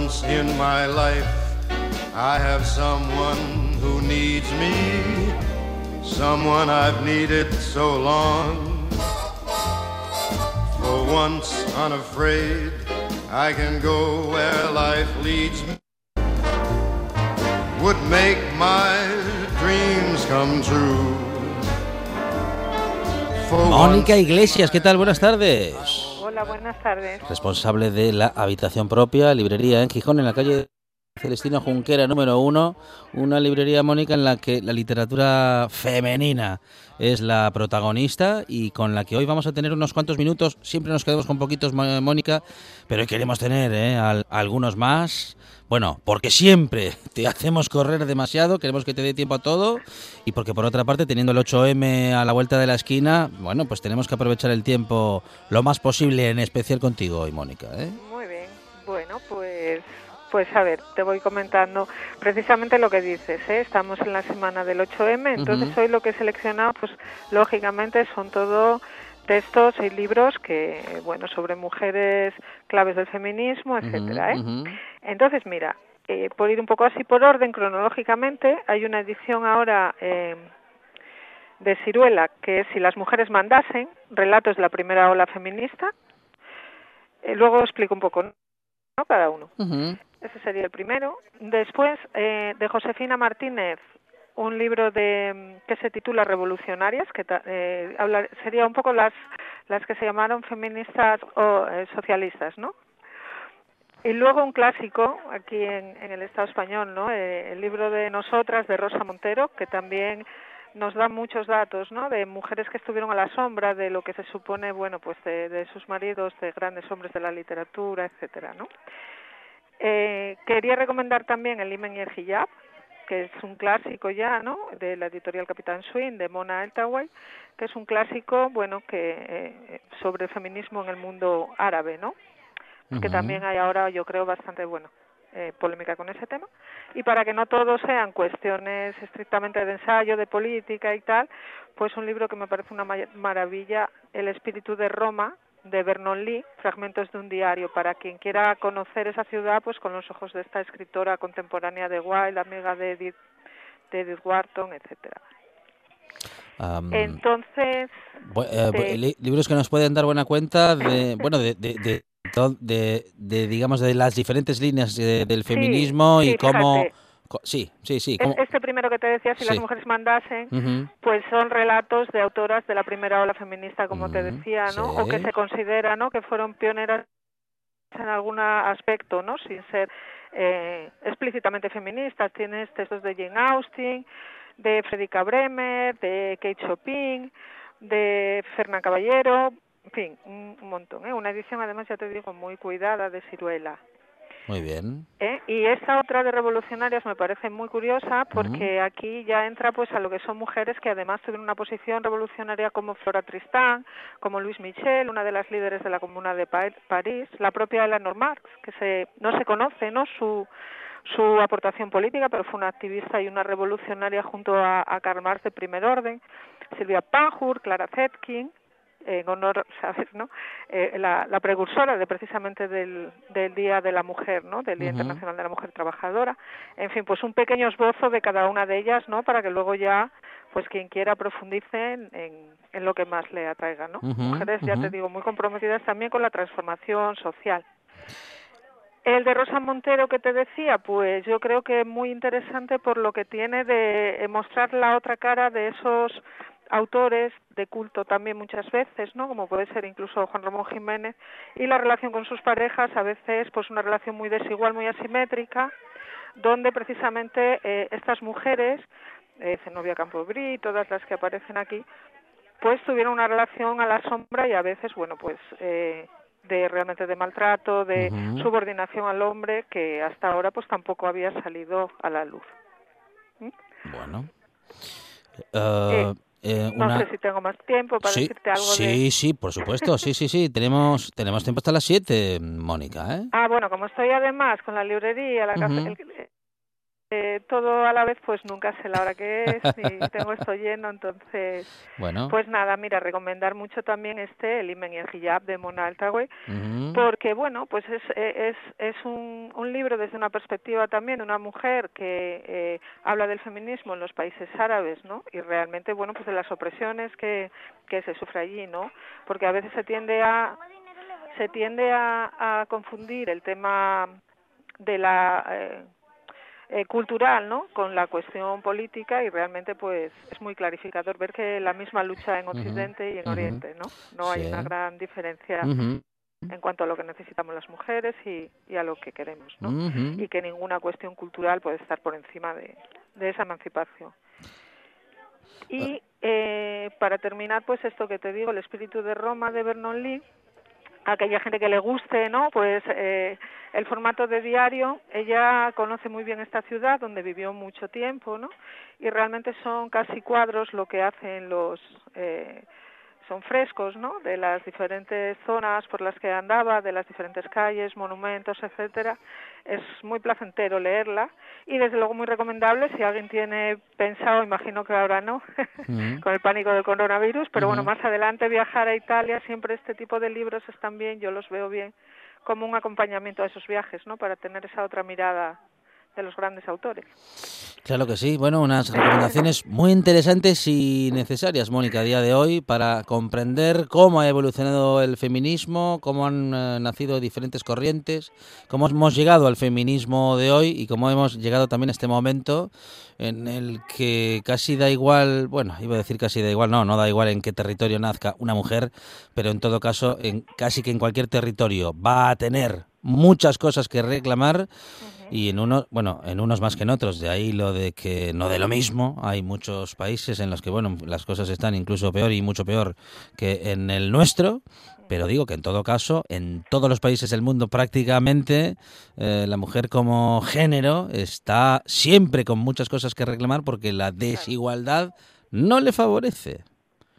Once in my life, I have someone who needs me, someone I've needed so long. For once unafraid, I can go where life leads me. Would make my dreams come true. Mónica Iglesias, ¿qué tal? Buenas tardes. Hola, buenas tardes. Responsable de la habitación propia, librería en Gijón, en la calle Celestino Junquera número uno, una librería, Mónica, en la que la literatura femenina es la protagonista y con la que hoy vamos a tener unos cuantos minutos. Siempre nos quedamos con poquitos, Mo- Mónica, pero queremos tener ¿eh? al- algunos más. Bueno, porque siempre te hacemos correr demasiado, queremos que te dé tiempo a todo y porque por otra parte, teniendo el 8M a la vuelta de la esquina, bueno, pues tenemos que aprovechar el tiempo lo más posible, en especial contigo hoy, Mónica. ¿eh? Muy bien. Bueno, pues pues a ver, te voy comentando precisamente lo que dices, ¿eh? Estamos en la semana del 8M, entonces hoy lo que he seleccionado, pues lógicamente son todo textos y libros que, bueno, sobre mujeres claves del feminismo, etcétera, ¿eh? Entonces, mira, eh, por ir un poco así por orden cronológicamente, hay una edición ahora eh, de Ciruela que es Si las mujeres mandasen, relatos de la primera ola feminista. Eh, luego explico un poco, ¿no? Cada uno. Ese sería el primero. Después, eh, de Josefina Martínez, un libro de mm, que se titula Revolucionarias, que ta- eh, habla- sería un poco las, las que se llamaron feministas o eh, socialistas, ¿no? Y luego un clásico aquí en, en el Estado español, ¿no? Eh, el libro de Nosotras de Rosa Montero, que también nos da muchos datos, ¿no? De mujeres que estuvieron a la sombra de lo que se supone, bueno, pues de, de sus maridos, de grandes hombres de la literatura, etcétera, ¿no? Eh, quería recomendar también El Imen y el Hijab, que es un clásico ya, ¿no? De la editorial Capitán Swing, de Mona Eltaway, que es un clásico, bueno, que eh, sobre el feminismo en el mundo árabe, ¿no? que también hay ahora, yo creo, bastante, bueno, eh, polémica con ese tema. Y para que no todo sean cuestiones estrictamente de ensayo, de política y tal, pues un libro que me parece una ma- maravilla, El espíritu de Roma, de Vernon Lee, fragmentos de un diario, para quien quiera conocer esa ciudad, pues con los ojos de esta escritora contemporánea de Wilde, amiga de Edith, de Edith Wharton, etcétera. Entonces, Bu- eh, libros que nos pueden dar buena cuenta de bueno de, de, de, to- de- de, digamos de las diferentes líneas eh, del feminismo sí, y cómo fíjate. sí sí sí cómo- este primero que te decía, si Sí. las mujeres mandasen, pues son relatos de autoras de la primera ola feminista, como te decía, ¿no? O que se considera, ¿no? Que fueron pioneras en algún aspecto, ¿no? Sin ser eh, explícitamente feministas. Tienes textos de Jane Austen, de Frederica Bremer, de Kate Chopin, de Fernán Caballero, en fin, un, un montón, ¿eh? Una edición, además, ya te digo, muy cuidada de Ciruela. muy bien ¿eh? Y esta otra de revolucionarias me parece muy curiosa porque aquí ya entra pues a lo que son mujeres que además tuvieron una posición revolucionaria como Flora Tristán, como Louise Michel, una de las líderes de la Comuna de Pa- París, la propia Eleanor Marx, que se no se conoce, ¿no? Su su aportación política, pero fue una activista y una revolucionaria junto a, a Karl Marx de primer orden, Silvia Pankhur, Clara Zetkin, en honor, ¿sabes, no? Eh, la, la precursora de precisamente del, del Día de la Mujer, ¿no? Del Día. Internacional de la Mujer Trabajadora. En fin, pues un pequeño esbozo de cada una de ellas, ¿no? Para que luego ya, pues quien quiera profundice en, en, en lo que más le atraiga, ¿no? Mujeres, ya te digo, muy comprometidas también con la transformación social. El de Rosa Montero que te decía, pues yo creo que es muy interesante por lo que tiene de mostrar la otra cara de esos autores de culto también muchas veces, ¿no? Como puede ser incluso Juan Ramón Jiménez y la relación con sus parejas a veces pues una relación muy desigual, muy asimétrica, donde precisamente eh, estas mujeres, eh, Zenobia Campobrí, todas las que aparecen aquí, pues tuvieron una relación a la sombra y a veces, bueno, pues eh, de realmente de maltrato, de subordinación al hombre que hasta ahora pues tampoco había salido a la luz. bueno Eh, eh, No una- sé si tengo más tiempo para sí decirte algo sí de... sí por supuesto sí sí sí tenemos tenemos tiempo hasta las 7 Mónica ¿eh? Ah, bueno, como estoy además con la librería, la cafe- Ujú. el- eh, todo a la vez, pues nunca sé la hora que es, ni (laughs) tengo esto lleno, entonces... Bueno. Pues nada, mira, recomendar mucho también este, El Imen y el Hijab, de Mona Ujú. porque, bueno, pues es, es, es un, un libro desde una perspectiva también de una mujer que eh, habla del feminismo en los países árabes, ¿no? Y realmente, bueno, pues de las opresiones que, que se sufre allí, ¿no? Porque a veces se tiende a se tiende a, a confundir el tema de la eh, eh, cultural, ¿no? Con la cuestión política y realmente, pues, es muy clarificador ver que la misma lucha en Occidente y en. Oriente, ¿no? No hay una gran diferencia en cuanto a lo que necesitamos las mujeres y, y a lo que queremos, ¿no? Y que ninguna cuestión cultural puede estar por encima de, de esa emancipación. Y eh, para terminar, pues esto que te digo, el espíritu de Roma de Vernon Lee, aquella gente que le guste, ¿no? Pues eh, el formato de diario, ella conoce muy bien esta ciudad donde vivió mucho tiempo, ¿no? Y realmente son casi cuadros lo que hacen los eh, son frescos, ¿no? De las diferentes zonas por las que andaba, de las diferentes calles, monumentos, etcétera. Es muy placentero leerla y desde luego muy recomendable si alguien tiene pensado, imagino que ahora no, (laughs) con el pánico del coronavirus, pero bueno, más adelante viajar a Italia, siempre este tipo de libros están bien, yo los veo bien como un acompañamiento a esos viajes, ¿no? Para tener esa otra mirada de los grandes autores. Claro que sí. Bueno, unas recomendaciones muy interesantes y necesarias, Mónica, a día de hoy para comprender cómo ha evolucionado el feminismo, cómo han eh, nacido diferentes corrientes, cómo hemos llegado al feminismo de hoy y cómo hemos llegado también a este momento en el que casi da igual, bueno, iba a decir casi da igual, no, no da igual en qué territorio nazca una mujer, pero en todo caso, en casi que en cualquier territorio va a tener muchas cosas que reclamar y en unos, bueno, en unos más que en otros, de ahí lo de que no de lo mismo, hay muchos países en los que, bueno, las cosas están incluso peor y mucho peor que en el nuestro, pero digo que en todo caso, en todos los países del mundo prácticamente, eh, la mujer como género está siempre con muchas cosas que reclamar porque la desigualdad no le favorece.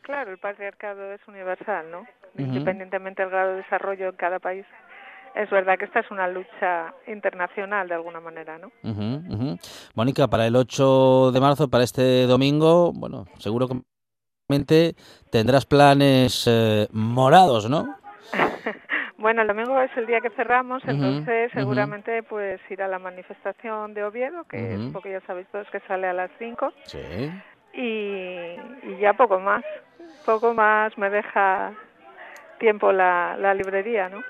Claro, el patriarcado es universal, ¿no? Independientemente del grado de desarrollo en cada país. Es verdad que esta es una lucha internacional de alguna manera, ¿no? Ujú, ujú. Mónica, para el 8 de marzo, para este domingo, bueno, seguro que tendrás planes eh, morados, ¿no? (laughs) Bueno, el domingo es el día que cerramos, entonces seguramente pues ir a la manifestación de Oviedo, que es poco ya sabéis todos que sale a las 5 Sí. y, y ya poco más, poco más me deja tiempo la, la librería, ¿no?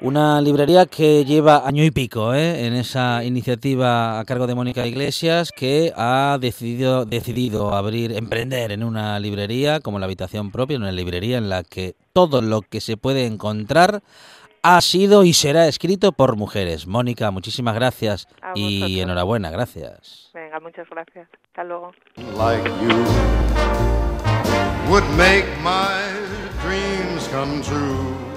Una librería que lleva año y pico ¿eh? en esa iniciativa a cargo de Mónica Iglesias, que ha decidido, decidido abrir, emprender en una librería como la habitación propia, en una librería en la que todo lo que se puede encontrar ha sido y será escrito por mujeres. Mónica, muchísimas gracias A y vosotros. enhorabuena, gracias. Venga, muchas gracias. Hasta luego. like you would make my dreams come true.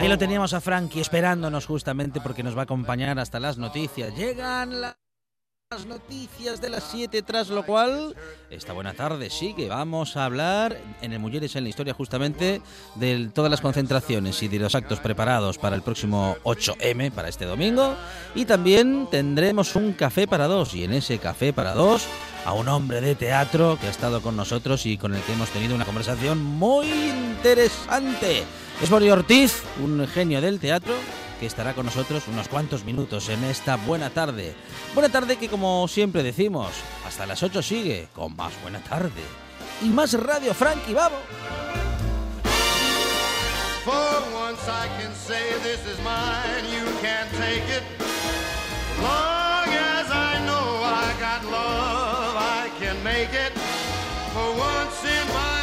Ahí lo teníamos a Frankie esperándonos justamente porque nos va a acompañar hasta las noticias. Llegan las noticias de las 7, tras lo cual esta buena tarde sigue. Vamos a hablar en el Mujeres en la Historia justamente de todas las concentraciones y de los actos preparados para el próximo 8M, para este domingo. Y también tendremos un café para dos y en ese café para dos a un hombre de teatro que ha estado con nosotros y con el que hemos tenido una conversación muy interesante. Es Boris Ortiz, un genio del teatro, que estará con nosotros unos cuantos minutos en esta buena tarde. Buena tarde que, como siempre decimos, hasta las 8 sigue con más buena tarde. Y más Radio Frankie, vamos. For once I can say this is mine, you can't take it. Long as I know I got love, I can make it. For once in my